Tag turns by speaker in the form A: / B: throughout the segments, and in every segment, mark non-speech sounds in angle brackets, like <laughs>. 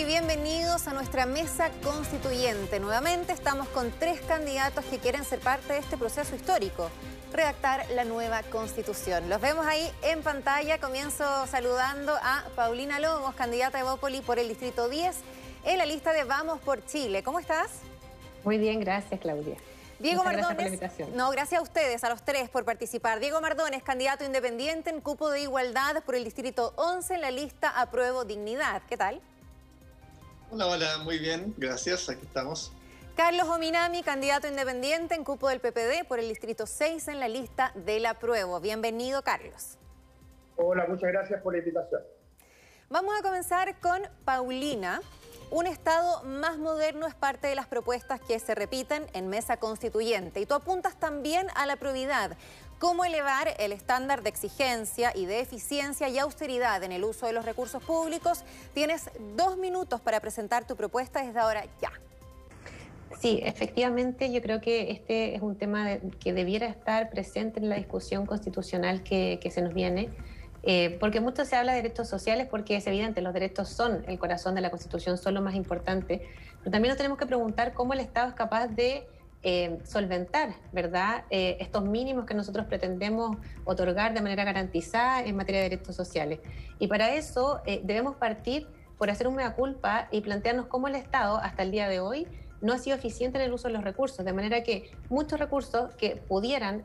A: y bienvenidos a nuestra mesa constituyente. Nuevamente estamos con tres candidatos que quieren ser parte de este proceso histórico, redactar la nueva constitución. Los vemos ahí en pantalla. Comienzo saludando a Paulina Lobos, candidata de Bópoli por el Distrito 10, en la lista de Vamos por Chile. ¿Cómo estás?
B: Muy bien, gracias Claudia.
A: Diego Mardones. no, gracias a ustedes, a los tres, por participar. Diego Mardones, candidato independiente en cupo de igualdad por el Distrito 11 en la lista Apruebo Dignidad. ¿Qué tal?
C: Hola, hola, muy bien, gracias, aquí estamos.
A: Carlos Ominami, candidato independiente en cupo del PPD por el Distrito 6 en la lista del apruebo. Bienvenido, Carlos.
D: Hola, muchas gracias por la invitación.
A: Vamos a comenzar con Paulina. Un Estado más moderno es parte de las propuestas que se repiten en mesa constituyente y tú apuntas también a la probidad. ¿Cómo elevar el estándar de exigencia y de eficiencia y austeridad en el uso de los recursos públicos? Tienes dos minutos para presentar tu propuesta desde ahora ya.
B: Sí, efectivamente, yo creo que este es un tema que debiera estar presente en la discusión constitucional que, se nos viene. Eh, porque mucho se habla de derechos sociales porque es evidente, los derechos son el corazón de la Constitución, son lo más importante, pero también nos tenemos que preguntar cómo el Estado es capaz de eh, solventar, ¿verdad?, eh, estos mínimos que nosotros pretendemos otorgar de manera garantizada en materia de derechos sociales. Y para eso debemos partir por hacer un mea culpa y plantearnos cómo el Estado, hasta el día de hoy, no ha sido eficiente en el uso de los recursos, de manera que muchos recursos que pudieran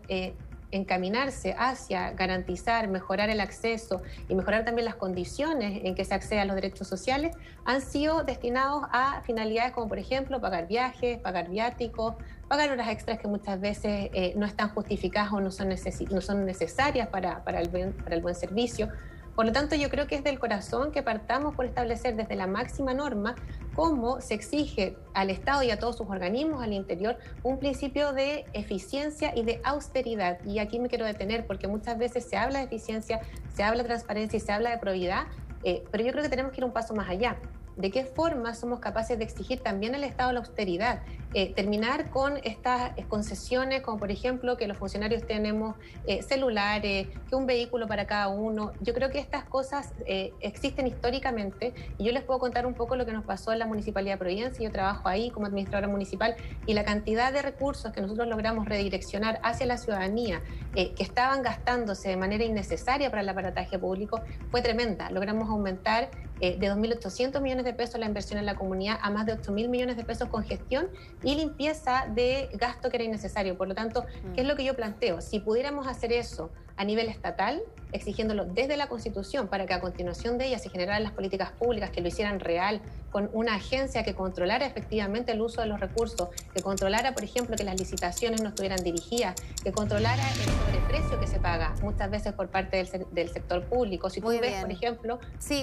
B: encaminarse hacia garantizar, mejorar el acceso y mejorar también las condiciones en que se accede a los derechos sociales, han sido destinados a finalidades como, por ejemplo, pagar viajes, pagar viáticos, pagar horas extras que muchas veces eh, no están justificadas o no son, no son necesarias para, para, el para el buen servicio por lo tanto, yo creo que es del corazón que partamos por establecer desde la máxima norma cómo se exige al Estado y a todos sus organismos al interior un principio de eficiencia y de austeridad. Y aquí me quiero detener porque muchas veces se habla de eficiencia, se habla de transparencia y se habla de probidad, eh, pero yo creo que tenemos que ir un paso más allá de qué forma somos capaces de exigir también al Estado la austeridad, eh, terminar con estas concesiones, como por ejemplo que los funcionarios tenemos eh, celulares, que un vehículo para cada uno. Yo creo que estas cosas eh, existen históricamente y yo les puedo contar un poco lo que nos pasó en la Municipalidad de Providencia. Yo trabajo ahí como administradora municipal y la cantidad de recursos que nosotros logramos redireccionar hacia la ciudadanía, que estaban gastándose de manera innecesaria para el aparataje público, fue tremenda. Logramos aumentar de 2.800 millones de pesos la inversión en la comunidad a más de 8 mil millones de pesos con gestión y limpieza de gasto que era innecesario. Por lo tanto, ¿qué es lo que yo planteo? Si pudiéramos hacer eso a nivel estatal, exigiéndolo desde la Constitución para que a continuación de ella se generaran las políticas públicas que lo hicieran real, con una agencia que controlara efectivamente el uso de los recursos, que controlara, por ejemplo, que las licitaciones no estuvieran dirigidas, que controlara el sobreprecio que se paga muchas veces por parte del, sector público. Si tú ves, por ejemplo,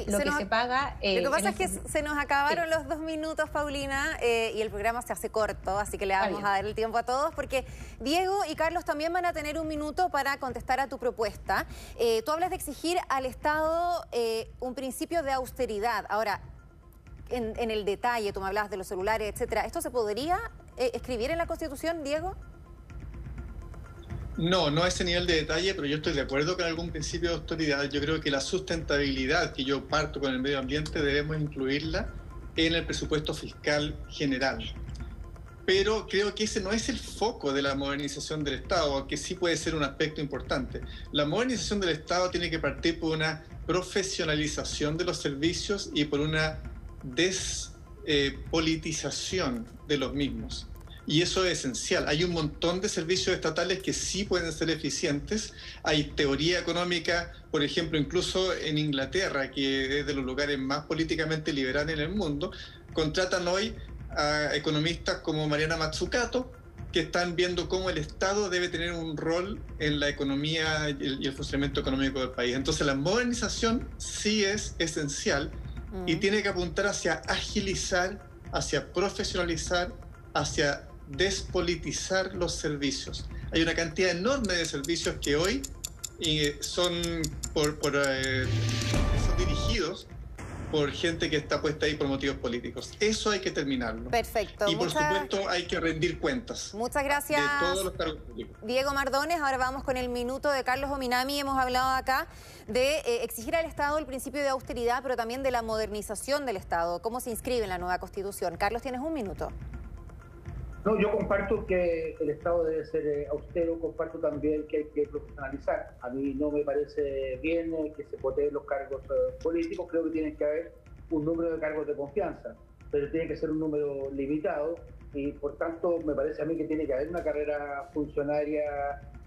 B: lo que se paga...
A: lo que pasa es que se nos acabaron los dos minutos, Paulina, eh, y el programa se hace corto, así que le vamos a dar el tiempo a todos, porque Diego y Carlos también van a tener un minuto para contestar a tu propuesta. Eh, tú hablas de exigir al Estado eh, un principio de austeridad. Ahora, en, en, el detalle, tú me hablabas de los celulares, etcétera, ¿esto se podría escribir en la Constitución, Diego?
C: No, no a ese nivel de detalle, pero yo estoy de acuerdo con algún principio de autoridad. Yo creo que la sustentabilidad que yo parto con el medio ambiente debemos incluirla en el presupuesto fiscal general. Pero creo que ese no es el foco de la modernización del Estado, aunque sí puede ser un aspecto importante. La modernización del Estado tiene que partir por una profesionalización de los servicios y por una despolitización de los mismos. Y eso es esencial. Hay un montón de servicios estatales que sí pueden ser eficientes. Hay teoría económica, por ejemplo, incluso en Inglaterra, que es de los lugares más políticamente liberales en el mundo, contratan hoy a economistas como Mariana Mazzucato, que están viendo cómo el Estado debe tener un rol en la economía y el, funcionamiento económico del país. Entonces la modernización sí es esencial y mm. tiene que apuntar hacia agilizar, hacia profesionalizar, hacia despolitizar los servicios. Hay una cantidad enorme de servicios que hoy eh, son, por, eh, son dirigidos por gente que está puesta ahí por motivos políticos. Eso hay que terminarlo.
A: Perfecto.
C: Y por supuesto hay que rendir cuentas.
A: Muchas gracias.
C: De todos los cargos públicos.
A: Diego Mardones, ahora vamos con el minuto de Carlos Ominami. Hemos hablado acá de eh, exigir al Estado el principio de austeridad, pero también de la modernización del Estado. ¿Cómo se inscribe en la nueva Constitución? Carlos, tienes un minuto.
D: No, yo comparto que el Estado debe ser eh, austero, comparto también que hay que profesionalizar. A mí no me parece bien eh, que se voten los cargos eh, políticos, creo que tiene que haber un número de cargos de confianza, pero tiene que ser un número limitado y por tanto me parece a mí que tiene que haber una carrera funcionaria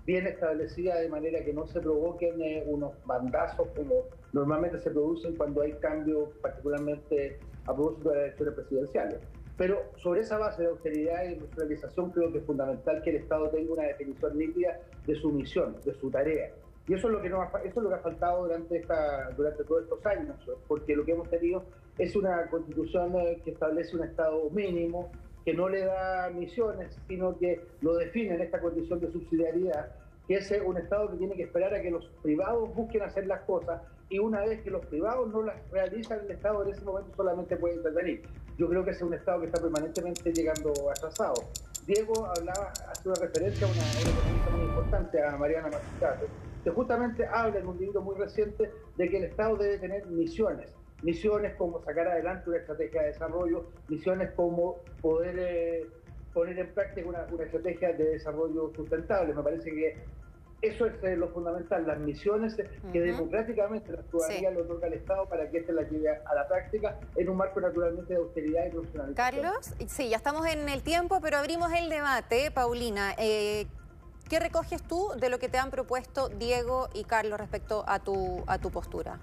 D: bien establecida de manera que no se provoquen unos bandazos como normalmente se producen cuando hay cambios, particularmente a propósito de las elecciones presidenciales. Pero sobre esa base de austeridad y industrialización creo que es fundamental que el Estado tenga una definición nítida de su misión, de su tarea. Y eso es lo que, no ha, eso es lo que ha faltado durante, esta, durante todos estos años, porque lo que hemos tenido es una constitución eh, que establece un Estado mínimo, que no le da misiones, sino que lo define en esta condición de subsidiariedad, que es un Estado que tiene que esperar a que los privados busquen hacer las cosas y una vez que los privados no las realizan, el Estado en ese momento solamente puede intervenir. Yo creo que es un Estado que está permanentemente llegando atrasado. Diego hablaba, hace una referencia a una, pregunta muy importante, a Mariana Mazzucato, que justamente habla en un libro muy reciente de que el Estado debe tener misiones. Misiones como sacar adelante una estrategia de desarrollo, misiones como poder eh, poner en práctica una, una estrategia de desarrollo sustentable. Me parece que eso es eh, lo fundamental, las misiones que democráticamente la ciudadanía le otorga al Estado para que éste las lleve a, la práctica en un marco naturalmente de austeridad y profesionalización.
A: Carlos, sí, ya estamos en el tiempo, pero abrimos el debate. Paulina, eh, ¿qué recoges tú de lo que te han propuesto Diego y Carlos respecto a tu, a tu postura?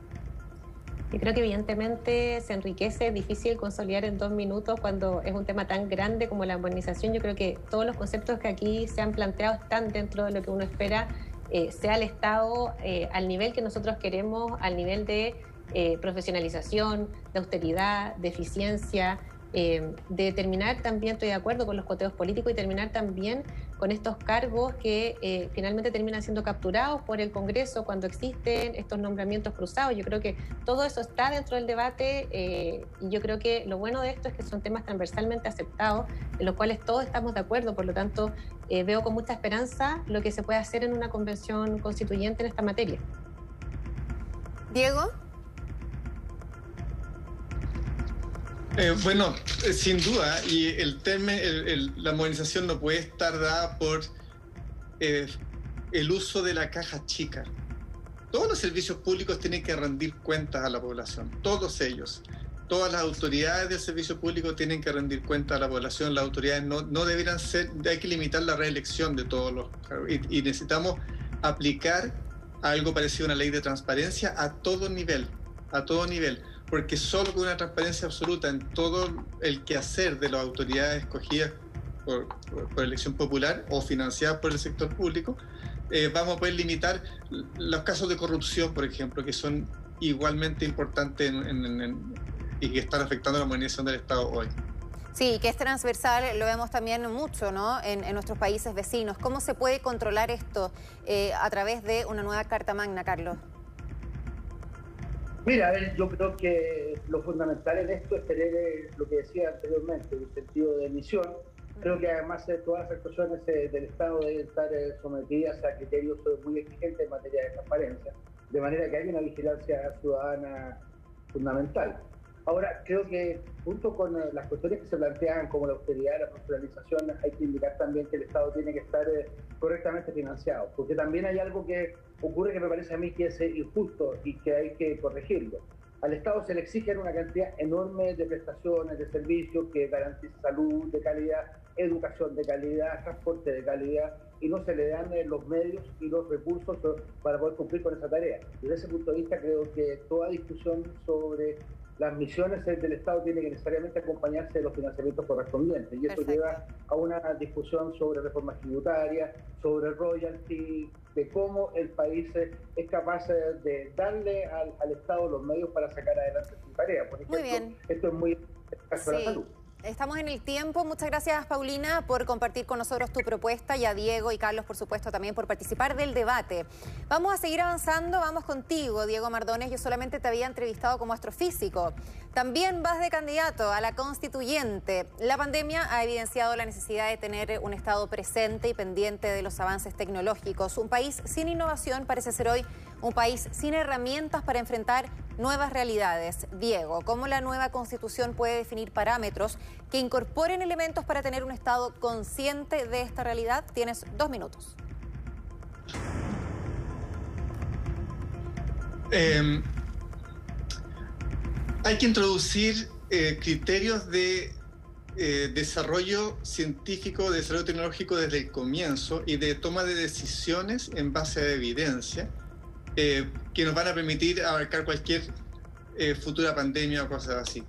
B: Yo creo que evidentemente se enriquece, es difícil consolidar en dos minutos cuando es un tema tan grande como la modernización. Yo creo que todos los conceptos que aquí se han planteado están dentro de lo que uno espera eh, sea el Estado eh, al nivel que nosotros queremos, al nivel de eh, profesionalización, de austeridad, de eficiencia, de terminar también, estoy de acuerdo con los coteos políticos y terminar también con estos cargos que finalmente terminan siendo capturados por el Congreso cuando existen estos nombramientos cruzados. Yo creo que todo eso está dentro del debate y yo creo que lo bueno de esto es que son temas transversalmente aceptados, en los cuales todos estamos de acuerdo, por lo tanto veo con mucha esperanza lo que se puede hacer en una convención constituyente en esta materia.
A: Diego.
C: Eh, bueno, eh, sin duda, y el tema, la modernización no puede estar dada por eh, el uso de la caja chica. Todos los servicios públicos tienen que rendir cuentas a la población, todos ellos. Todas las autoridades del servicio público tienen que rendir cuentas a la población. Las autoridades no, no deberán ser, hay que limitar la reelección de todos los. Y, y necesitamos aplicar algo parecido a una ley de transparencia a todo nivel, a todo nivel porque solo con una transparencia absoluta en todo el quehacer de las autoridades escogidas por, elección popular o financiadas por el sector público, eh, vamos a poder limitar los casos de corrupción, por ejemplo, que son igualmente importantes y que están afectando la modernización del Estado hoy.
A: Sí, que es transversal, lo vemos también mucho ¿no? en, nuestros países vecinos. ¿Cómo se puede controlar esto eh, a través de una nueva Carta Magna, Carlos?
D: Mira, a ver, yo creo que lo fundamental en esto es tener eh, lo que decía anteriormente, un sentido de misión. Creo que además eh, todas las actuaciones eh, del Estado deben estar sometidas a criterios muy exigentes en materia de transparencia, de manera que hay una vigilancia ciudadana fundamental. Ahora, creo que junto con las cuestiones que se plantean como la austeridad, la profesionalización, hay que indicar también que el Estado tiene que estar correctamente financiado, porque también hay algo que ocurre que me parece a mí que es injusto y que hay que corregirlo. Al Estado se le exigen una cantidad enorme de prestaciones, de servicios que garanticen salud de calidad, educación de calidad, transporte de calidad, y no se le dan eh, los medios y los recursos para poder cumplir con esa tarea. Desde ese punto de vista creo que toda discusión sobre las misiones del Estado tiene que necesariamente acompañarse de los financiamientos correspondientes. Y eso lleva a una discusión sobre reformas tributarias, sobre royalty, de cómo el país es capaz de darle al, Estado los medios para sacar adelante su tarea. Por ejemplo, esto es muy caso de la salud.
A: Estamos en el tiempo. Muchas gracias, Paulina, por compartir con nosotros tu propuesta y a Diego y Carlos, por supuesto, también por participar del debate. Vamos a seguir avanzando. Vamos contigo, Diego Mardones. Yo solamente te había entrevistado como astrofísico. También vas de candidato a la constituyente. La pandemia ha evidenciado la necesidad de tener un Estado presente y pendiente de los avances tecnológicos. Un país sin innovación parece ser hoy un país sin herramientas para enfrentar nuevas realidades. Diego, ¿cómo la nueva constitución puede definir parámetros que incorporen elementos para tener un Estado consciente de esta realidad? Tienes dos minutos.
C: Em, hay que introducir eh, criterios de eh, desarrollo científico, desarrollo tecnológico desde el comienzo y de toma de decisiones en base a evidencia eh, que nos van a permitir abarcar cualquier eh, futura pandemia o cosas así.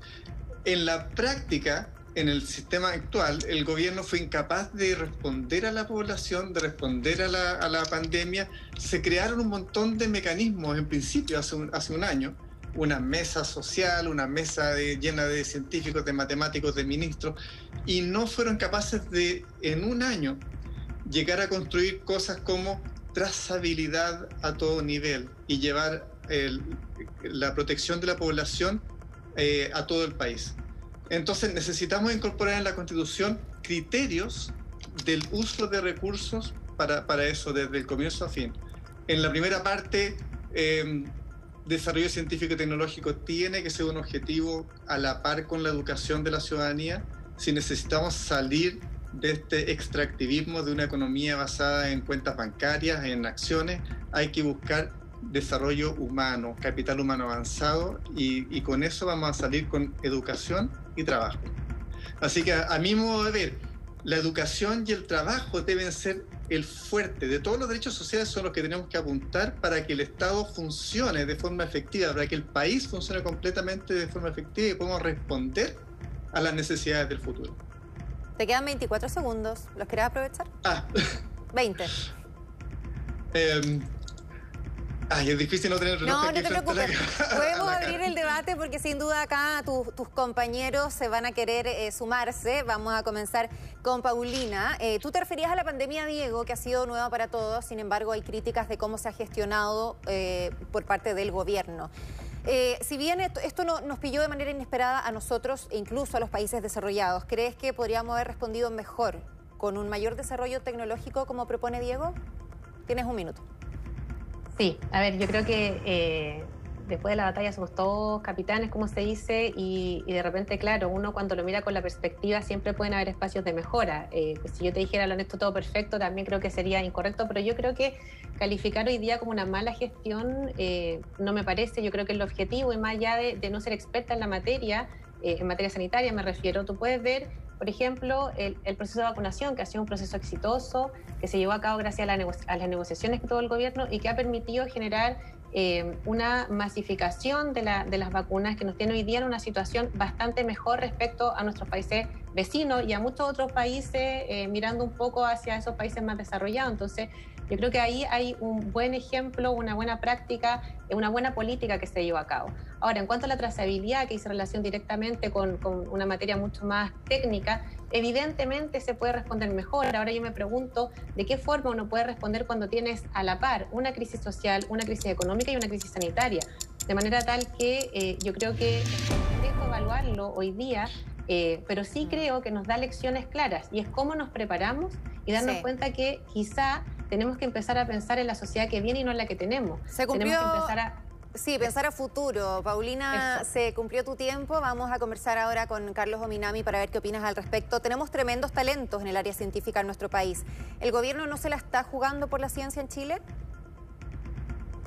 C: En la práctica, en el sistema actual, el gobierno fue incapaz de responder a la población, de responder a la, a la pandemia. Se crearon un montón de mecanismos, en principio, hace un, hace un año, una mesa social, una mesa llena de científicos, de matemáticos, de ministros, y no fueron capaces de, en un año, llegar a construir cosas como trazabilidad a todo nivel y llevar la protección de la población eh, a todo el país. Entonces necesitamos incorporar en la Constitución criterios del uso de recursos para, para eso, desde el comienzo a fin. En la primera parte, em, desarrollo científico y tecnológico tiene que ser un objetivo a la par con la educación de la ciudadanía. Si necesitamos salir de este extractivismo de una economía basada en cuentas bancarias, en acciones, hay que buscar desarrollo humano, capital humano avanzado y, con eso vamos a salir con educación y trabajo. Así que a, mi modo de ver, la educación y el trabajo deben ser el fuerte de todos los derechos sociales son los que tenemos que apuntar para que el Estado funcione de forma efectiva, para que el país funcione completamente de forma efectiva y podamos responder a las necesidades del futuro.
A: Te quedan 24 segundos. ¿Los querés aprovechar?
C: Ah.
A: 20.
C: Em, ay, es difícil no tener
A: reloj No, no te preocupes. <laughs> Podemos abrir el debate porque sin duda acá tus compañeros se van a querer eh, sumarse. Vamos a comenzar con Paulina. Eh, tú te referías a la pandemia, Diego, que ha sido nueva para todos. Sin embargo, hay críticas de cómo se ha gestionado eh, por parte del gobierno. Eh, si bien esto, nos pilló de manera inesperada a nosotros e incluso a los países desarrollados, ¿crees que podríamos haber respondido mejor con un mayor desarrollo tecnológico como propone Diego? Tienes un minuto.
B: Sí, a ver, yo creo que eh, después de la batalla somos todos capitanes, como se dice, y, de repente, claro, uno cuando lo mira con la perspectiva siempre pueden haber espacios de mejora. Eh, pues si yo te dijera lo honesto todo perfecto, también creo que sería incorrecto, pero yo creo que calificar hoy día como una mala gestión eh, no me parece, yo creo que el objetivo, y más allá de, no ser experta en la materia, eh, en materia sanitaria me refiero, tú puedes ver por ejemplo, el, proceso de vacunación, que ha sido un proceso exitoso, que se llevó a cabo gracias a las negociaciones que tuvo el gobierno y que ha permitido generar eh, una masificación de, las vacunas que nos tiene hoy día en una situación bastante mejor respecto a nuestros países vecinos y a muchos otros países, eh, mirando un poco hacia esos países más desarrollados. Entonces, yo creo que ahí hay un buen ejemplo, una buena práctica, una buena política que se lleva a cabo. Ahora, en cuanto a la trazabilidad, que hizo relación directamente con, con una materia mucho más técnica, evidentemente se puede responder mejor. Ahora yo me pregunto de qué forma uno puede responder cuando tienes a la par una crisis social, una crisis económica y una crisis sanitaria. De manera tal que eh, yo creo que es complejo evaluarlo hoy día, eh, pero sí creo que nos da lecciones claras y es cómo nos preparamos y darnos cuenta que quizá tenemos que empezar a pensar en la sociedad que viene y no en la que tenemos.
A: Se cumplió... Tenemos que empezar a Sí, pensar a futuro. Paulina, se cumplió tu tiempo. Vamos a conversar ahora con Carlos Ominami para ver qué opinas al respecto. Tenemos tremendos talentos en el área científica en nuestro país. ¿El gobierno no se la está jugando por la ciencia en Chile?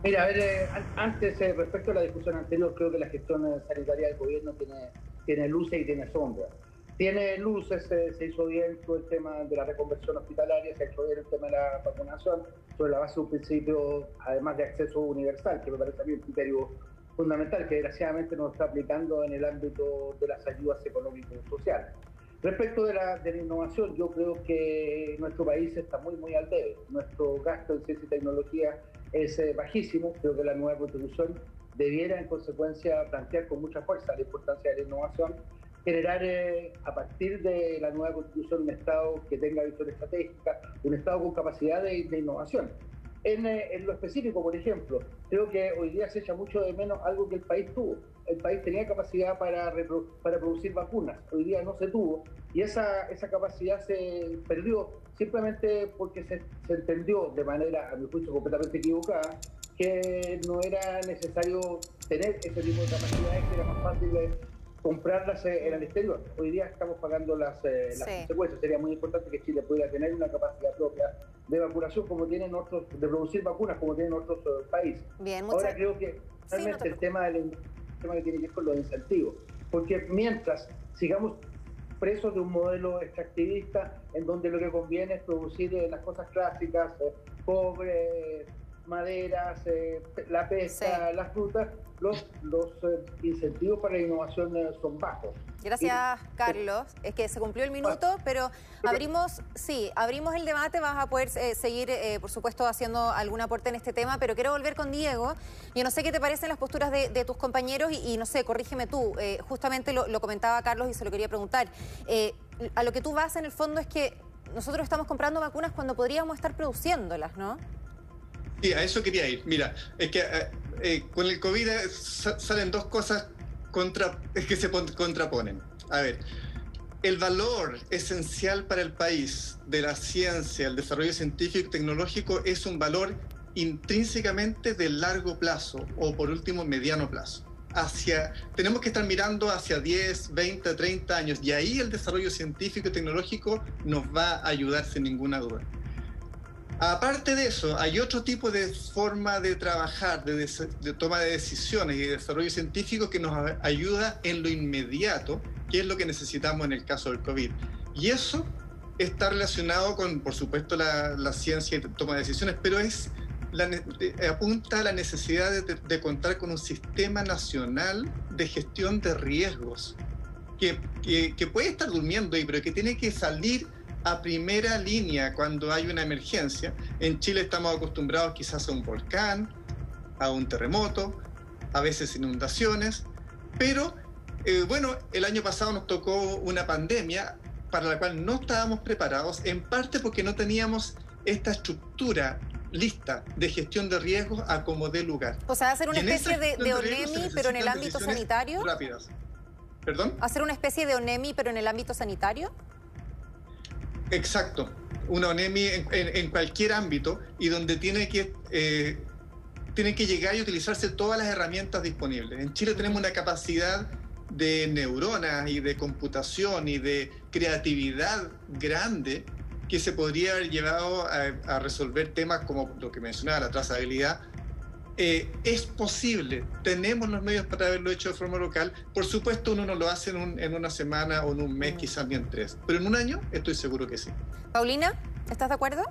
D: Mira, a ver, eh, antes, eh, respecto a la discusión anterior, creo que la gestión sanitaria del gobierno tiene, tiene luces y tiene sombras. Tiene luces, se hizo bien todo el tema de la reconversión hospitalaria, se hecho bien el tema de la vacunación, sobre la base de un principio, además de acceso universal, que me parece a mí un criterio fundamental que desgraciadamente no está aplicando en el ámbito de las ayudas económicas y sociales. Respecto de la, de la innovación, yo creo que nuestro país está muy, muy al debe. Nuestro gasto en ciencia y tecnología es eh, bajísimo. Creo que la nueva constitución debiera, en consecuencia, plantear con mucha fuerza la importancia de la innovación generar eh, a partir de la nueva constitución un Estado que tenga visión estratégica, un Estado con capacidad de, innovación. Eh, en, lo específico, por ejemplo, creo que hoy día se echa mucho de menos algo que el país tuvo. El país tenía capacidad para, para producir vacunas, hoy día no se tuvo, y esa, esa capacidad se perdió simplemente porque se, se entendió de manera, a mi juicio, completamente equivocada, que no era necesario tener ese tipo de capacidades, que era más fácil de comprarlas en el exterior. Hoy día estamos pagando las, eh, consecuencias. Sería muy importante que Chile pudiera tener una capacidad propia de vacunación como tienen otros, de producir vacunas como tienen otros eh, países.
A: Bien,
D: Ahora creo que realmente el tema del tema que tiene que ver con los incentivos. Porque mientras sigamos presos de un modelo extractivista en donde lo que conviene es producir eh, las cosas clásicas, cobre, maderas, eh, la pesca, las frutas, los, los eh, incentivos para la innovación eh, son bajos.
A: Gracias, Carlos. Es que se cumplió el minuto, pero abrimos, sí, abrimos el debate, vas a poder seguir, por supuesto, haciendo algún aporte en este tema, pero quiero volver con Diego. Yo no sé qué te parecen las posturas de, tus compañeros y, no sé, corrígeme tú. justamente lo, lo, comentaba Carlos y se lo quería preguntar. a lo que tú vas en el fondo es que nosotros estamos comprando vacunas cuando podríamos estar produciéndolas, ¿no?
C: Sí, a eso quería ir. Mira, es que eh, eh, con el COVID eh, salen dos cosas contra, que se contraponen. A ver, el valor esencial para el país de la ciencia, el desarrollo científico y tecnológico es un valor intrínsecamente de largo plazo o por último mediano plazo. Hacia, tenemos que estar mirando hacia 10, 20, 30 años y ahí el desarrollo científico y tecnológico nos va a ayudar sin ninguna duda. Aparte de eso, hay otro tipo de forma de trabajar, de, toma de decisiones y de desarrollo científico que nos ayuda en lo inmediato, que es lo que necesitamos en el caso del COVID. Y eso está relacionado con, por supuesto, la, ciencia y toma de decisiones, pero es eh, apunta a la necesidad de, contar con un sistema nacional de gestión de riesgos, que, que, que puede estar durmiendo ahí, pero que tiene que salir a primera línea cuando hay una emergencia. En Chile estamos acostumbrados quizás a un volcán, a un terremoto, a veces inundaciones, pero eh, bueno, el año pasado nos tocó una pandemia para la cual no estábamos preparados, en parte porque no teníamos esta estructura lista de gestión de riesgos a como dé lugar.
A: O sea, hacer una especie de, de ONEMI, pero en el ámbito sanitario.
C: Rápidas. ¿Perdón?
A: ¿Hacer una especie de ONEMI, pero en el ámbito sanitario?
C: Exacto, una ONEMI en, cualquier ámbito y donde tiene que, eh, tiene que llegar y utilizarse todas las herramientas disponibles. En Chile tenemos una capacidad de neuronas y de computación y de creatividad grande que se podría haber llevado a resolver temas como lo que mencionaba, la trazabilidad, eh, es posible, tenemos los medios para haberlo hecho de forma local. Por supuesto, uno no lo hace en, una semana o en un mes, mm. quizás ni en tres, pero en un año estoy seguro que sí.
A: Paulina, ¿estás de acuerdo?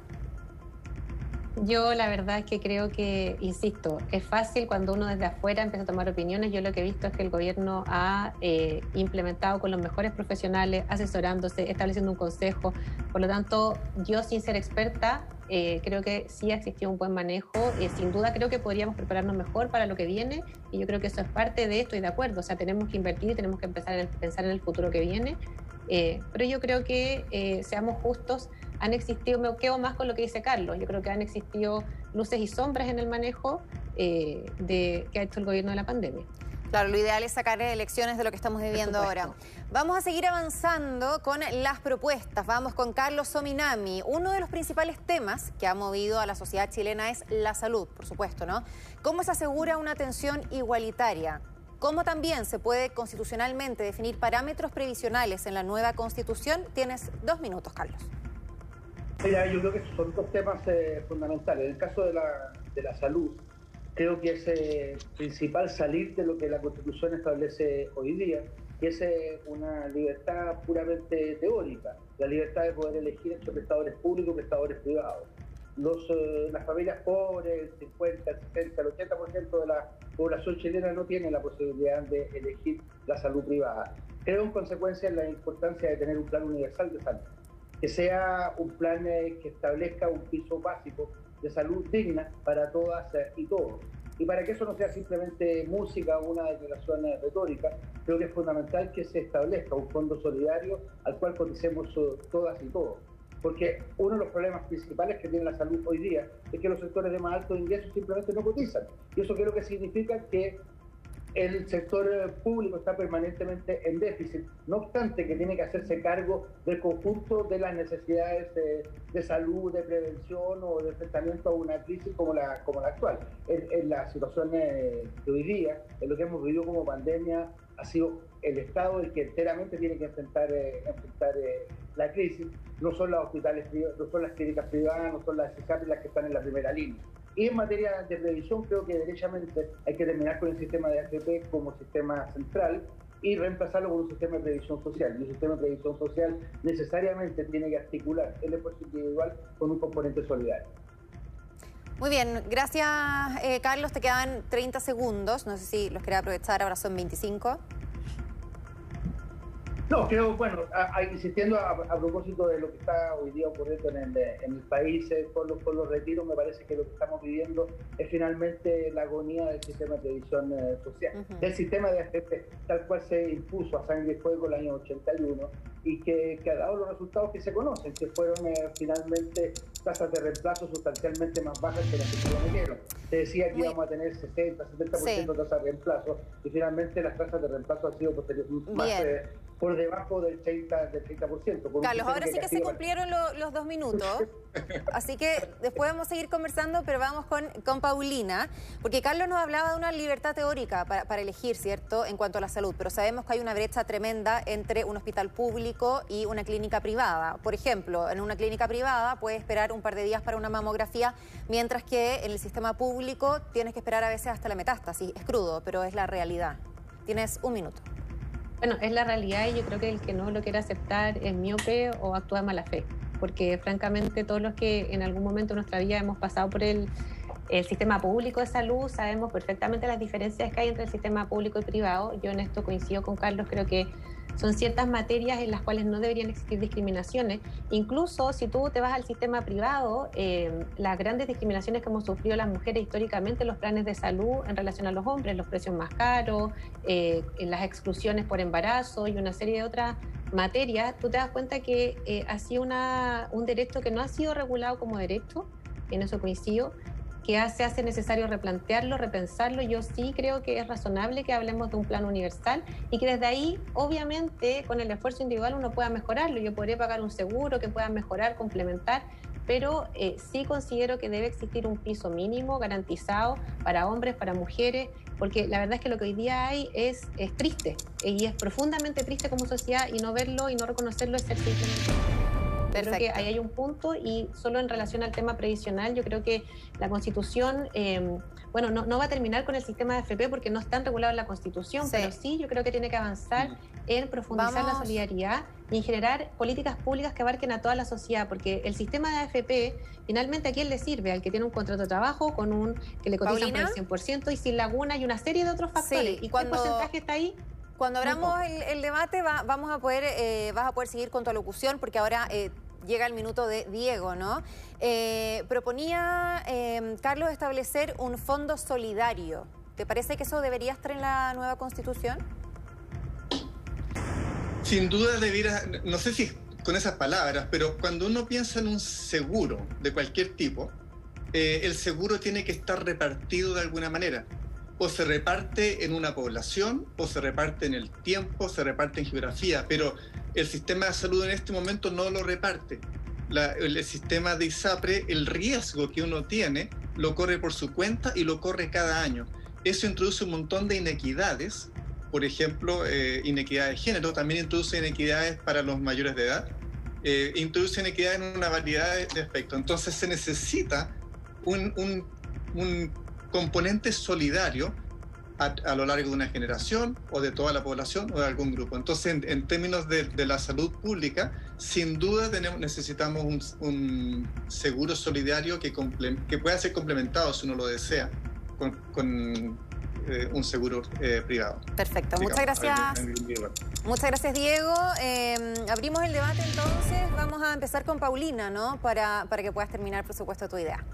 B: Yo la verdad es que creo que, insisto, es fácil cuando uno desde afuera empieza a tomar opiniones. Yo lo que he visto es que el gobierno ha eh, implementado con los mejores profesionales, asesorándose, estableciendo un consejo. Por lo tanto, yo sin ser experta, eh, creo que sí ha existido un buen manejo. Eh, sin duda creo que podríamos prepararnos mejor para lo que viene y yo creo que eso es parte de esto y de acuerdo. O sea, tenemos que invertir y tenemos que empezar a pensar en el futuro que viene. pero yo creo que seamos justos han existido, me quedo más con lo que dice Carlos, yo creo que han existido luces y sombras en el manejo eh, de, que ha hecho el gobierno de la pandemia.
A: Claro, lo ideal es sacar elecciones de lo que estamos viviendo ahora. Vamos a seguir avanzando con las propuestas. Vamos con Carlos Sominami. Uno de los principales temas que ha movido a la sociedad chilena es la salud, por supuesto, ¿no? ¿Cómo se asegura una atención igualitaria? ¿Cómo también se puede constitucionalmente definir parámetros previsionales en la nueva constitución? Tienes dos minutos, Carlos.
D: Mira, yo creo que son dos temas eh, fundamentales. En el caso de la, de la salud, creo que es eh, principal salir de lo que la Constitución establece hoy día, que es eh, una libertad puramente teórica, la libertad de poder elegir entre prestadores públicos y prestadores privados. Los, las familias pobres, el 50, el 60, el 80% de la población chilena no tiene la posibilidad de elegir la salud privada. Creo en consecuencia la importancia de tener un plan universal de salud que sea un plan eh, que establezca un piso básico de salud digna para todas eh, y todos. Y para que eso no sea simplemente música o una declaración retórica, creo que es fundamental que se establezca un fondo solidario al cual coticemos todas y todos. Porque uno de los problemas principales que tiene la salud hoy día es que los sectores de más alto ingresos simplemente no cotizan. Y eso creo que significa que el sector eh, público está permanentemente en déficit, no obstante que tiene que hacerse cargo del conjunto de las necesidades de, salud, de prevención o de enfrentamiento a una crisis como la, como la actual. En, la situación de hoy día, en lo que hemos vivido como pandemia, ha sido el Estado el que enteramente tiene que enfrentar, eh, enfrentar eh, la crisis, no son los hospitales no son las clínicas privadas, no son las CISAP las que están en la primera línea. Y en materia de previsión, creo que derechamente hay que terminar con el sistema de AFP como sistema central y reemplazarlo con un sistema de previsión social. Y un sistema de previsión social necesariamente tiene que articular el esfuerzo individual con un componente solidario.
A: Muy bien, gracias eh, Carlos. Te quedan 30 segundos. No sé si los quería aprovechar, ahora son 25.
D: No, creo, bueno, insistiendo a, propósito de lo que está hoy día ocurriendo en el, en el país eh, con, los, con, los, retiros, me parece que lo que estamos viviendo es finalmente la agonía del sistema de previsión eh, social, del sistema de AFP, tal cual se impuso a sangre y fuego el año 81 y que, que, ha dado los resultados que se conocen, que fueron eh, finalmente tasas de reemplazo sustancialmente más bajas que las que se prometieron. Se decía que íbamos a tener 60, 70% de tasas de reemplazo y finalmente las tasas de reemplazo han sido posteriormente más por debajo del 30%. Del 30%
A: Carlos, ahora sí que se cumplieron los dos minutos, <laughs> así que después vamos a seguir conversando, pero vamos con, con Paulina, porque Carlos nos hablaba de una libertad teórica para, para, elegir, ¿cierto?, en cuanto a la salud, pero sabemos que hay una brecha tremenda entre un hospital público y una clínica privada. Por ejemplo, en una clínica privada puedes esperar un par de días para una mamografía, mientras que en el sistema público tienes que esperar a veces hasta la metástasis. Es crudo, pero es la realidad. Tienes un minuto.
B: Bueno, es la realidad y yo creo que el que no lo quiere aceptar es miope o actúa de mala fe, porque francamente todos los que en algún momento de nuestra vida hemos pasado por el, el sistema público de salud sabemos perfectamente las diferencias que hay entre el sistema público y privado. Yo en esto coincido con Carlos, creo que son ciertas materias en las cuales no deberían existir discriminaciones. Incluso si tú te vas al sistema privado, eh, las grandes discriminaciones que hemos sufrido las mujeres históricamente, los planes de salud en relación a los hombres, los precios más caros, eh, las exclusiones por embarazo y una serie de otras materias, tú te das cuenta que eh, ha sido una, un derecho que no ha sido regulado como derecho, en eso coincido, que se hace necesario replantearlo, repensarlo. Yo sí creo que es razonable que hablemos de un plan universal y que desde ahí, obviamente, con el esfuerzo individual uno pueda mejorarlo. Yo podría pagar un seguro que pueda mejorar, complementar, pero eh, sí considero que debe existir un piso mínimo garantizado para hombres, para mujeres, porque la verdad es que lo que hoy día hay es, triste y es profundamente triste como sociedad y no verlo y no reconocerlo es ser Creo que ahí hay un punto y solo en relación al tema previsional, yo creo que la Constitución, em, bueno, no, va a terminar con el sistema de FP porque no están regulados en la Constitución, pero sí yo creo que tiene que avanzar en profundizar la solidaridad y en generar políticas públicas que abarquen a toda la sociedad, porque el sistema de AFP finalmente a quién le sirve, al que tiene un contrato de trabajo con un que le cotizan por el 100% y sin laguna y una serie de otros factores. ¿Y cuál porcentaje está ahí?
A: Cuando abramos el, debate vamos a poder, eh, vas a poder seguir con tu alocución porque ahora eh, llega el minuto de Diego, ¿no? Eh, proponía em, Carlos establecer un fondo solidario. ¿Te parece que eso debería estar en la nueva constitución?
C: Sin duda debiera, no sé si con esas palabras, pero cuando uno piensa en un seguro de cualquier tipo, eh, el seguro tiene que estar repartido de alguna manera. O se reparte en una población, o se reparte en el tiempo, se reparte en geografía, pero el sistema de salud en este momento no lo reparte. el, sistema de ISAPRE, el riesgo que uno tiene, lo corre por su cuenta y lo corre cada año. Eso introduce un montón de inequidades, por ejemplo, eh, inequidad de género, también introduce inequidades para los mayores de edad, eh, introduce inequidad en una variedad de, aspectos. Entonces se necesita un componente solidario a, lo largo de una generación o de toda la población o de algún grupo. Entonces, en, términos de, la salud pública, sin duda tenemos, necesitamos un, seguro solidario que, que pueda ser complementado, si uno lo desea, con, eh, un seguro eh, privado.
A: Perfecto, muchas gracias. Muchas gracias, Diego. Em, abrimos el debate entonces. Vamos a empezar con Paulina, ¿no? Para, para que puedas terminar, por supuesto, tu idea.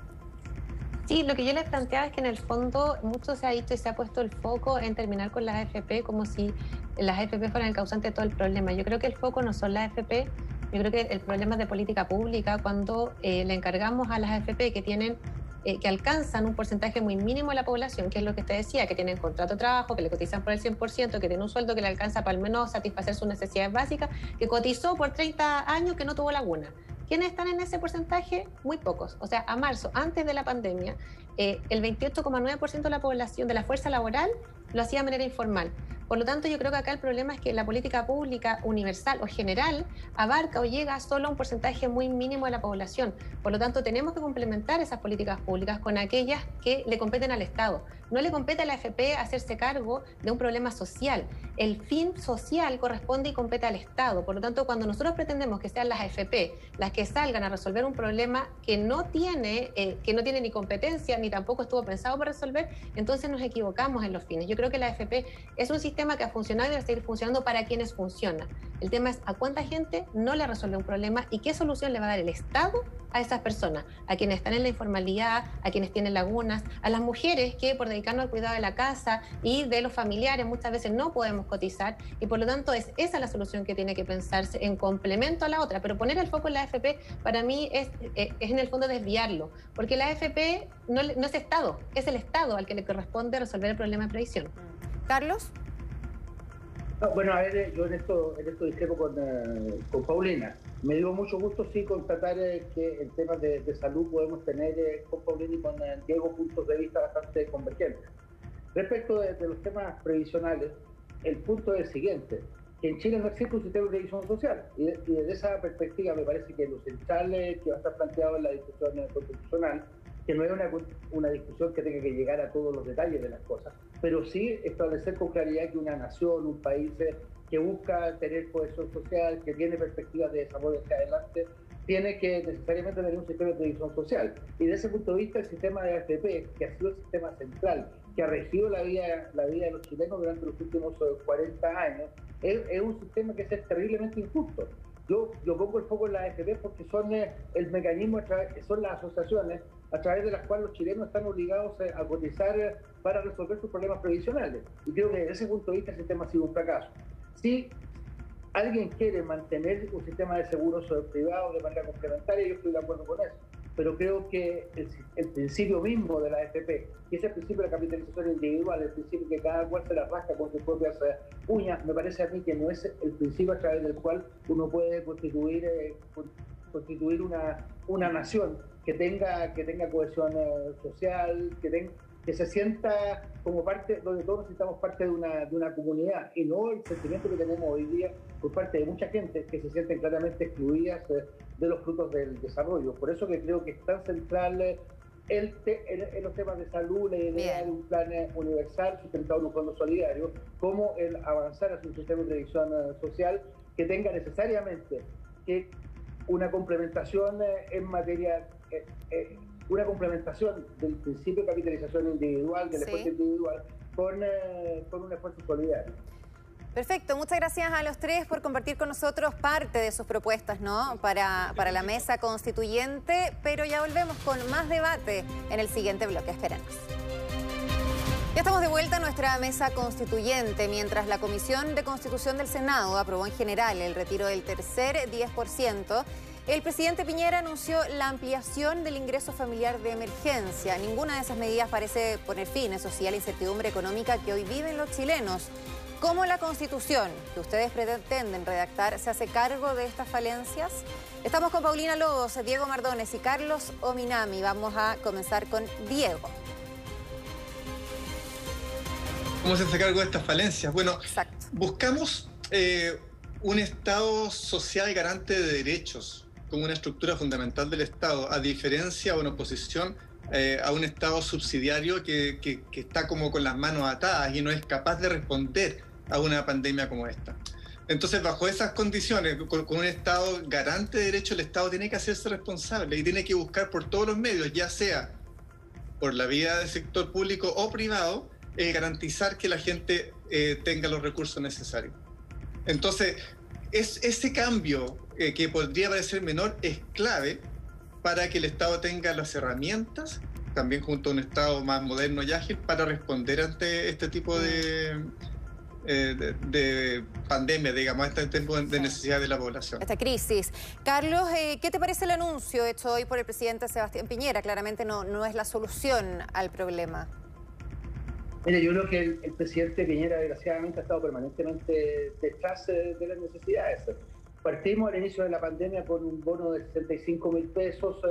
B: Sí, lo que yo les planteaba es que en el fondo mucho se ha visto y se ha puesto el foco en terminar con las AFP como si las AFP fueran el causante de todo el problema. Yo creo que el foco no son las AFP, yo creo que el problema es de política pública cuando eh, le encargamos a las AFP que tienen eh, que alcanzan un porcentaje muy mínimo de la población, que es lo que usted decía, que tienen contrato de trabajo, que le cotizan por el 100%, que tienen un sueldo que le alcanza para al menos satisfacer sus necesidades básicas, que cotizó por 30 años, que no tuvo laguna. ¿Quiénes están en ese porcentaje? Muy pocos. O sea, a marzo, antes de la pandemia, eh, el 28,9% de la población, de la fuerza laboral, lo hacía de manera informal. Por lo tanto, yo creo que acá el problema es que la política pública universal o general abarca o llega solo a un porcentaje muy mínimo de la población. Por lo tanto, tenemos que complementar esas políticas públicas con aquellas que le competen al Estado. No le compete a la AFP hacerse cargo de un problema social. El fin social corresponde y compete al Estado. Por lo tanto, cuando nosotros pretendemos que sean las AFP las que salgan a resolver un problema que no tiene, eh, que no tiene ni competencia ni tampoco estuvo pensado para resolver, entonces nos equivocamos en los fines. Yo creo que la AFP es un sistema que ha funcionado y debe seguir funcionando para quienes funciona. El tema es a cuánta gente no le resuelve un problema y qué solución le va a dar el Estado a esas personas, a quienes están en la informalidad, a quienes tienen lagunas, a las mujeres que por dedicarnos al cuidado de la casa y de los familiares muchas veces no podemos cotizar y por lo tanto es esa la solución que tiene que pensarse en complemento a la otra. Pero poner el foco en la AFP para mí es, eh, es en el fondo desviarlo, porque la AFP no, no es Estado, es el Estado al que le corresponde resolver el problema de previsión.
A: Carlos
D: bueno, a ver, eh, yo en esto, en esto discrepo con, eh, con Paulina. Me dio mucho gusto, sí, constatar eh, que en temas de, salud podemos tener con Paulina y con Diego puntos de vista bastante convergentes. Respecto de, los temas previsionales, el punto es el siguiente, que en Chile no existe un sistema de previsión social. Y, desde esa perspectiva me parece que lo central que va a estar planteado en la discusión constitucional que no es una, una, discusión que tenga que llegar a todos los detalles de las cosas, pero sí establecer con claridad que una nación, un país eh, que busca tener cohesión social, que tiene perspectivas de desarrollo hacia adelante, tiene que necesariamente tener un sistema de previsión social. Y desde ese punto de vista, el sistema de AFP, que ha sido el sistema central, que ha regido la vida, la vida de los chilenos durante los últimos 40 eh, años, es, un sistema que es terriblemente injusto. Yo, pongo el foco en la AFP porque son eh, el mecanismo, son las asociaciones a través de las cuales los chilenos están obligados eh, a cotizar para resolver sus problemas previsionales. Y creo que desde ese punto de vista el sistema ha sido un fracaso. Si alguien quiere mantener un sistema de seguros privados de manera complementaria, yo estoy de acuerdo con eso. Pero creo que el, principio mismo de la AFP, que es el principio de la capitalización individual, el principio que cada cual se la rasca con sus propias eh, uñas, me parece a mí que no es el principio a través del cual uno puede constituir, constituir una, una nación que tenga, que tenga cohesión eh, social, que, que se sienta como parte, donde todos necesitamos parte de una, de una comunidad y no el sentimiento que tenemos hoy día por parte de mucha gente que se sienten claramente excluidas eh, de los frutos del desarrollo. Por eso que creo que es tan central eh, el en, los temas de salud, la idea de un plan universal sustentado en un fondo solidario, como el avanzar hacia un sistema de previsión social que tenga necesariamente que una complementación en materia eh, eh, una complementación del principio de capitalización individual, del esfuerzo individual, con, eh, con un esfuerzo solidario.
A: Perfecto, muchas gracias a los tres por compartir con nosotros parte de sus propuestas ¿no? para, para la mesa constituyente, pero ya volvemos con más debate en el siguiente bloque. Esperemos. Ya estamos de vuelta a nuestra mesa constituyente, mientras la Comisión de Constitución del Senado aprobó en general el retiro del tercer 10%. El presidente Piñera anunció la ampliación del ingreso familiar de emergencia. Ninguna de esas medidas parece poner fin, eso sí, a la incertidumbre económica que hoy viven los chilenos. ¿Cómo la constitución que ustedes pretenden redactar se hace cargo de estas falencias? Estamos con Paulina Lobos, Diego Mardones y Carlos Ominami. Vamos a comenzar con Diego.
C: ¿Cómo se hace cargo de estas falencias? Bueno, buscamos eh, un Estado social garante de derechos como una estructura fundamental del Estado, a diferencia o en oposición eh, a un Estado subsidiario que, que, está como con las manos atadas y no es capaz de responder a una pandemia como esta. Entonces, bajo esas condiciones, con, un Estado garante de derechos, el Estado tiene que hacerse responsable y tiene que buscar por todos los medios, ya sea por la vía del sector público o privado, eh, garantizar que la gente eh, tenga los recursos necesarios. Entonces, es, ese cambio que podría parecer menor es clave para que el Estado tenga las herramientas también junto a un Estado más moderno y ágil para responder ante este tipo de, eh, de, pandemia, digamos, este tipo de necesidad de la población.
A: Esta crisis. Carlos, eh, ¿qué te parece el anuncio hecho hoy por el presidente Sebastián Piñera? Claramente no, no es la solución al problema.
D: Mire, yo creo que el, presidente Piñera, desgraciadamente, ha estado permanentemente detrás de las necesidades. Partimos al inicio de la pandemia con un bono de 65 mil pesos, eh,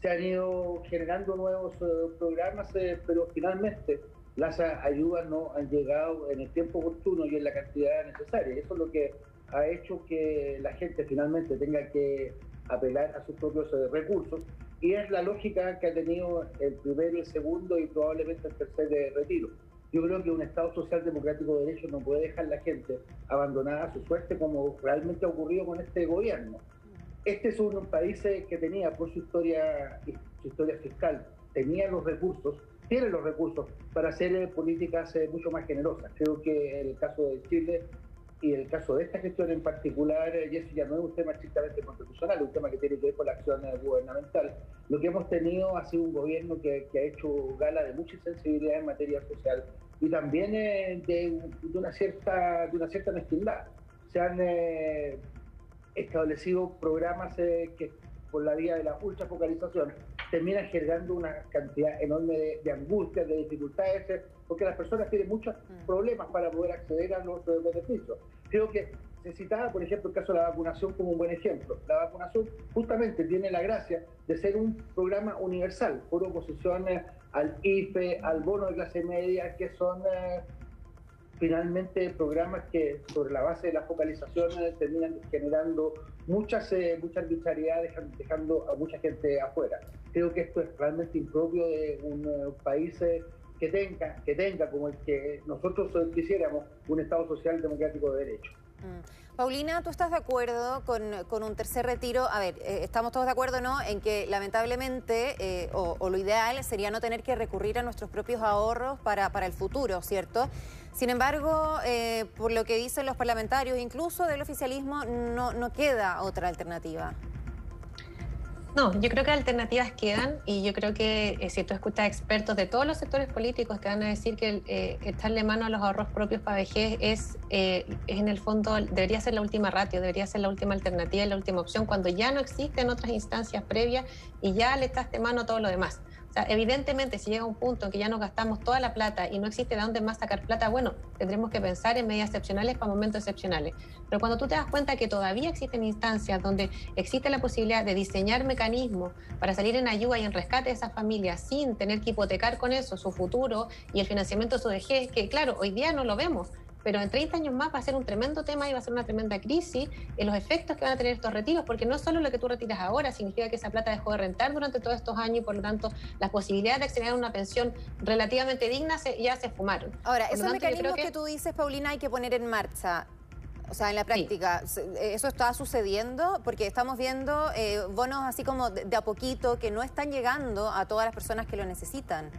D: se han ido generando nuevos eh, programas, eh, pero finalmente las ayudas no han llegado en el tiempo oportuno y en la cantidad necesaria. Eso es lo que ha hecho que la gente finalmente tenga que apelar a sus propios recursos y es la lógica que ha tenido el primero el segundo y probablemente el tercer retiro. Yo creo que un Estado social democrático de derecho no puede dejar a la gente abandonada a su suerte como realmente ha ocurrido con este gobierno. Este es un país que tenía por su historia, su historia fiscal, tenía los recursos, tiene los recursos para hacer eh, políticas eh, mucho más generosas. Creo que el caso de Chile y el caso de esta gestión en particular, eh, ya no es un tema estrictamente constitucional, es un tema que tiene que ver con la acción gubernamental. Lo que hemos tenido ha sido un gobierno que, ha hecho gala de mucha sensibilidad en materia social y también eh, de, una cierta de una cierta mezquindad. Se han eh, establecido programas que por la vía de la ultrafocalización terminan generando una cantidad enorme de, de angustias, de dificultades, porque las personas tienen muchos mm. problemas para poder acceder a los beneficios. Creo que se citaba, por ejemplo, el caso de la vacunación como un buen ejemplo. La vacunación justamente tiene la gracia de ser un programa universal, por oposición al IFE, al bono de clase media, que son eh, finalmente programas que sobre la base de las focalizaciones terminan generando muchas, eh, muchas arbitrariedades, dejando a mucha gente afuera. Creo que esto es realmente impropio de un eh, país eh, que tenga, que tenga como el que nosotros quisiéramos un Estado social democrático de derecho.
A: Mm. Paulina, ¿tú estás de acuerdo con, un tercer retiro? A ver, eh, estamos todos de acuerdo, ¿no? En que lamentablemente, eh, o, lo ideal sería no tener que recurrir a nuestros propios ahorros para, para el futuro, ¿cierto? Sin embargo, eh, por lo que dicen los parlamentarios, incluso del oficialismo, no, no queda otra alternativa.
B: No, yo creo que alternativas quedan y yo creo que eh, si tú escuchas expertos de todos los sectores políticos te van a decir que eh, echarle mano a los ahorros propios para vejez es, eh, es en el fondo, debería ser la última ratio, debería ser la última alternativa y la última opción cuando ya no existen otras instancias previas y ya le echaste mano a todo lo demás evidentemente, si llega un punto en que ya nos gastamos toda la plata y no existe de dónde más sacar plata, bueno, tendremos que pensar en medidas excepcionales para momentos excepcionales. Pero cuando tú te das cuenta que todavía existen instancias donde existe la posibilidad de diseñar mecanismos para salir en ayuda y en rescate de esas familias sin tener que hipotecar con eso su futuro y el financiamiento de su vejez, que claro, hoy día no lo vemos, pero en 30 años más va a ser un tremendo tema y va a ser una tremenda crisis en los efectos que van a tener estos retiros, porque no solo lo que tú retiras ahora significa que esa plata dejó de rentar durante todos estos años y por lo tanto las posibilidades de acceder a una pensión relativamente digna ya se fumaron.
A: Ahora, esos mecanismos que... tú dices, Paulina, hay que poner en marcha. O sea, en la práctica, ¿eso está sucediendo? Porque estamos viendo eh, bonos así como de, a poquito que no están llegando a todas las personas que lo necesitan.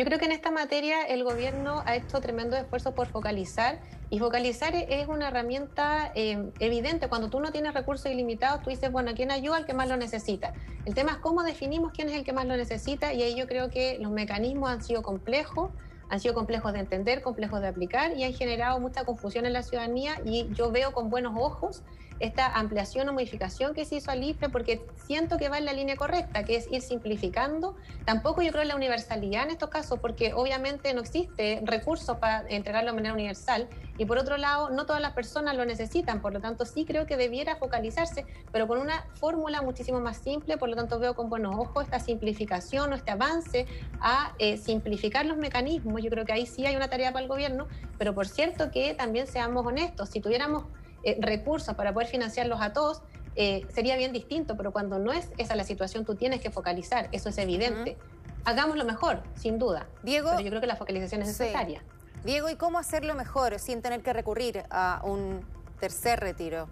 B: Yo creo que en esta materia el gobierno ha hecho tremendo esfuerzo por focalizar y focalizar es una herramienta eh, evidente. Cuando tú no tienes recursos ilimitados, tú dices, bueno, ¿quién ayuda al que más lo necesita? El tema es cómo definimos quién es el que más lo necesita y ahí yo creo que los mecanismos han sido complejos han sido complejos de entender, complejos de aplicar y han generado mucha confusión en la ciudadanía y yo veo con buenos ojos esta ampliación o modificación que se hizo al IFE porque siento que va en la línea correcta, que es ir simplificando. Tampoco yo creo en la universalidad en estos casos porque obviamente no existe recursos para entregarlo de manera universal y por otro lado no todas las personas lo necesitan, por lo tanto sí creo que debiera focalizarse, pero con una fórmula muchísimo más simple, por lo tanto veo con buenos ojos esta simplificación o este avance a eh, simplificar los mecanismos. Yo creo que ahí sí hay una tarea para el gobierno, pero por cierto que también seamos honestos, si tuviéramos eh, recursos para poder financiarlos a todos, eh, sería bien distinto, pero cuando no es esa la situación, tú tienes que focalizar, eso es evidente. Hagámoslo mejor, sin duda. Diego, pero yo creo que la focalización es necesaria.
A: Diego, ¿y cómo hacerlo mejor sin tener que recurrir a un tercer retiro?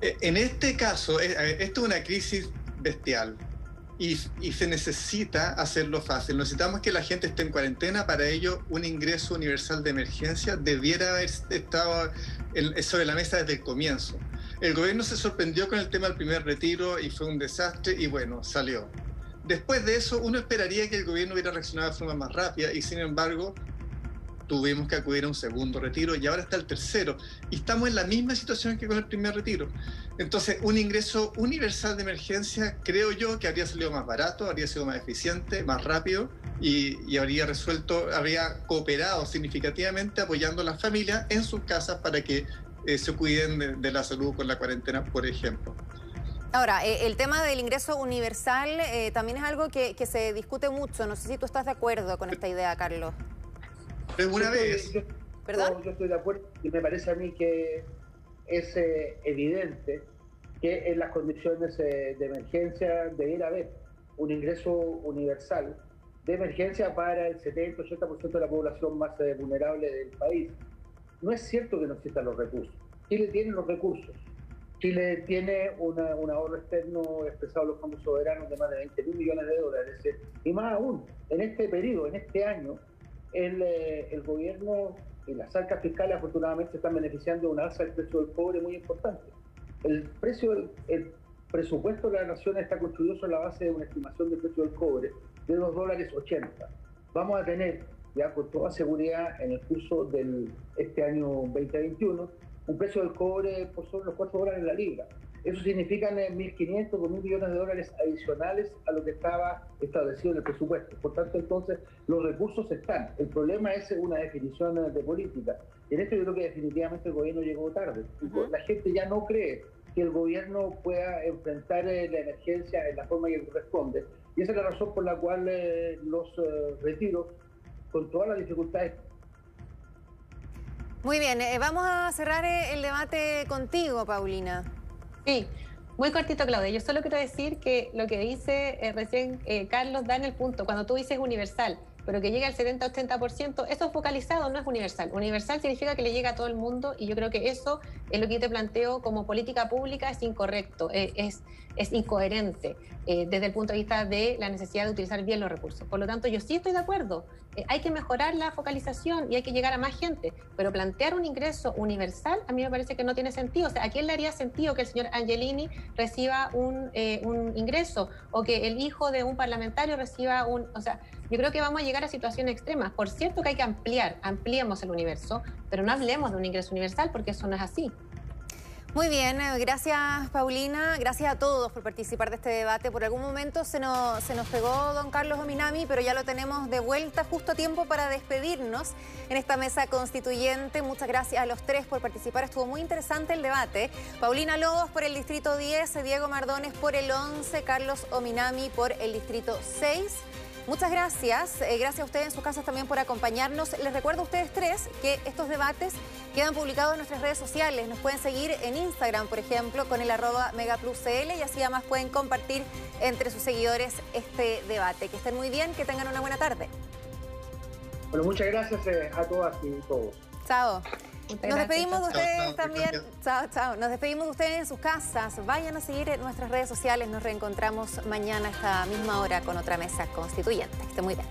C: Eh, en este caso, esto es una crisis bestial y, se necesita hacerlo fácil. Necesitamos que la gente esté en cuarentena. Para ello, un ingreso universal de emergencia debiera haber estado sobre la mesa desde el comienzo. El gobierno se sorprendió con el tema del primer retiro y fue un desastre y bueno, salió. Después de eso, uno esperaría que el gobierno hubiera reaccionado de forma más rápida y sin embargo tuvimos que acudir a un segundo retiro y ahora está el tercero. Y estamos en la misma situación que con el primer retiro. Entonces, un ingreso universal de emergencia creo yo que habría salido más barato, habría sido más eficiente, más rápido y, habría resuelto, habría cooperado significativamente apoyando a las familias en sus casas para que eh, se cuiden de, la salud con la cuarentena, por ejemplo.
A: Ahora, eh, el tema del ingreso universal eh, también es algo que, que se discute mucho. No sé si tú estás de acuerdo con esta idea, Carlos.
C: Pero una vez.
D: Yo, ¿Perdón? yo estoy de acuerdo y me parece a mí que es eh, evidente que en las condiciones eh, de emergencia debiera haber un ingreso universal de emergencia para el 70-80% de la población más eh, vulnerable del país. No es cierto que no existan los recursos. Chile tiene los recursos. Chile tiene una, un ahorro externo expresado en los fondos soberanos de más de 20 mil millones de dólares. Y más aún, en este periodo, en este año, el, el gobierno y las arcas fiscales afortunadamente están beneficiando de una alza del precio del cobre muy importante. El precio, el presupuesto de la nación está construido sobre la base de una estimación del precio del cobre de 2 dólares 80. Vamos a tener ya con toda seguridad en el curso de este año 2021 un precio del cobre por sobre los 4 dólares la libra. Eso significa 1.500 o 1.000 millones de dólares adicionales a lo que estaba establecido en el presupuesto. Por tanto, entonces, los recursos están. El problema es una definición de política. Y en esto yo creo que definitivamente el gobierno llegó tarde. La gente ya no cree que el gobierno pueda enfrentar eh, la emergencia en la forma que corresponde. Y esa es la razón por la cual eh, los eh, retiros, con todas las dificultades
A: muy bien, vamos a cerrar el debate contigo, Paulina.
B: Sí, muy cortito, Claudia. Yo solo quiero decir que lo que dice eh, recién eh, Carlos da en el punto, cuando tú dices universal, pero que llega al 70-80%, eso es focalizado, no es universal. Universal significa que le llega a todo el mundo y yo creo que eso es lo que yo te planteo como política pública, es incorrecto, eh, es, es incoherente eh, desde el punto de vista de la necesidad de utilizar bien los recursos. Por lo tanto, yo sí estoy de acuerdo, eh, hay que mejorar la focalización y hay que llegar a más gente, pero plantear un ingreso universal a mí me parece que no tiene sentido. O sea, ¿a quién le haría sentido que el señor Angelini reciba un, un ingreso o que el hijo de un parlamentario reciba un... O sea, yo creo que vamos a llegar a situaciones extremas. Por cierto que hay que ampliar, ampliemos el universo, pero no hablemos de un ingreso universal porque eso no es así.
A: Muy bien, eh, gracias Paulina, gracias a todos por participar de este debate. Por algún momento se nos, se nos pegó don Carlos Ominami, pero ya lo tenemos de vuelta justo a tiempo para despedirnos en esta mesa constituyente. Muchas gracias a los tres por participar, estuvo muy interesante el debate. Paulina Lobos por el Distrito 10, Diego Mardones por el 11, Carlos Ominami por el Distrito 6. Muchas gracias. Eh, gracias a ustedes en sus casas también por acompañarnos. Les recuerdo a ustedes tres que estos debates quedan publicados en nuestras redes sociales. Nos pueden seguir en Instagram, por ejemplo, con el arroba megapluscl y así además pueden compartir entre sus seguidores este debate. Que estén muy bien, que tengan una buena tarde.
D: Bueno, muchas gracias eh, a todas y todos.
A: Chao. Nos despedimos de ustedes también. Chao, chao. Nos despedimos de ustedes en sus casas. Vayan a seguir en nuestras redes sociales. Nos reencontramos mañana a esta misma hora con otra mesa constituyente. Que esté muy bien.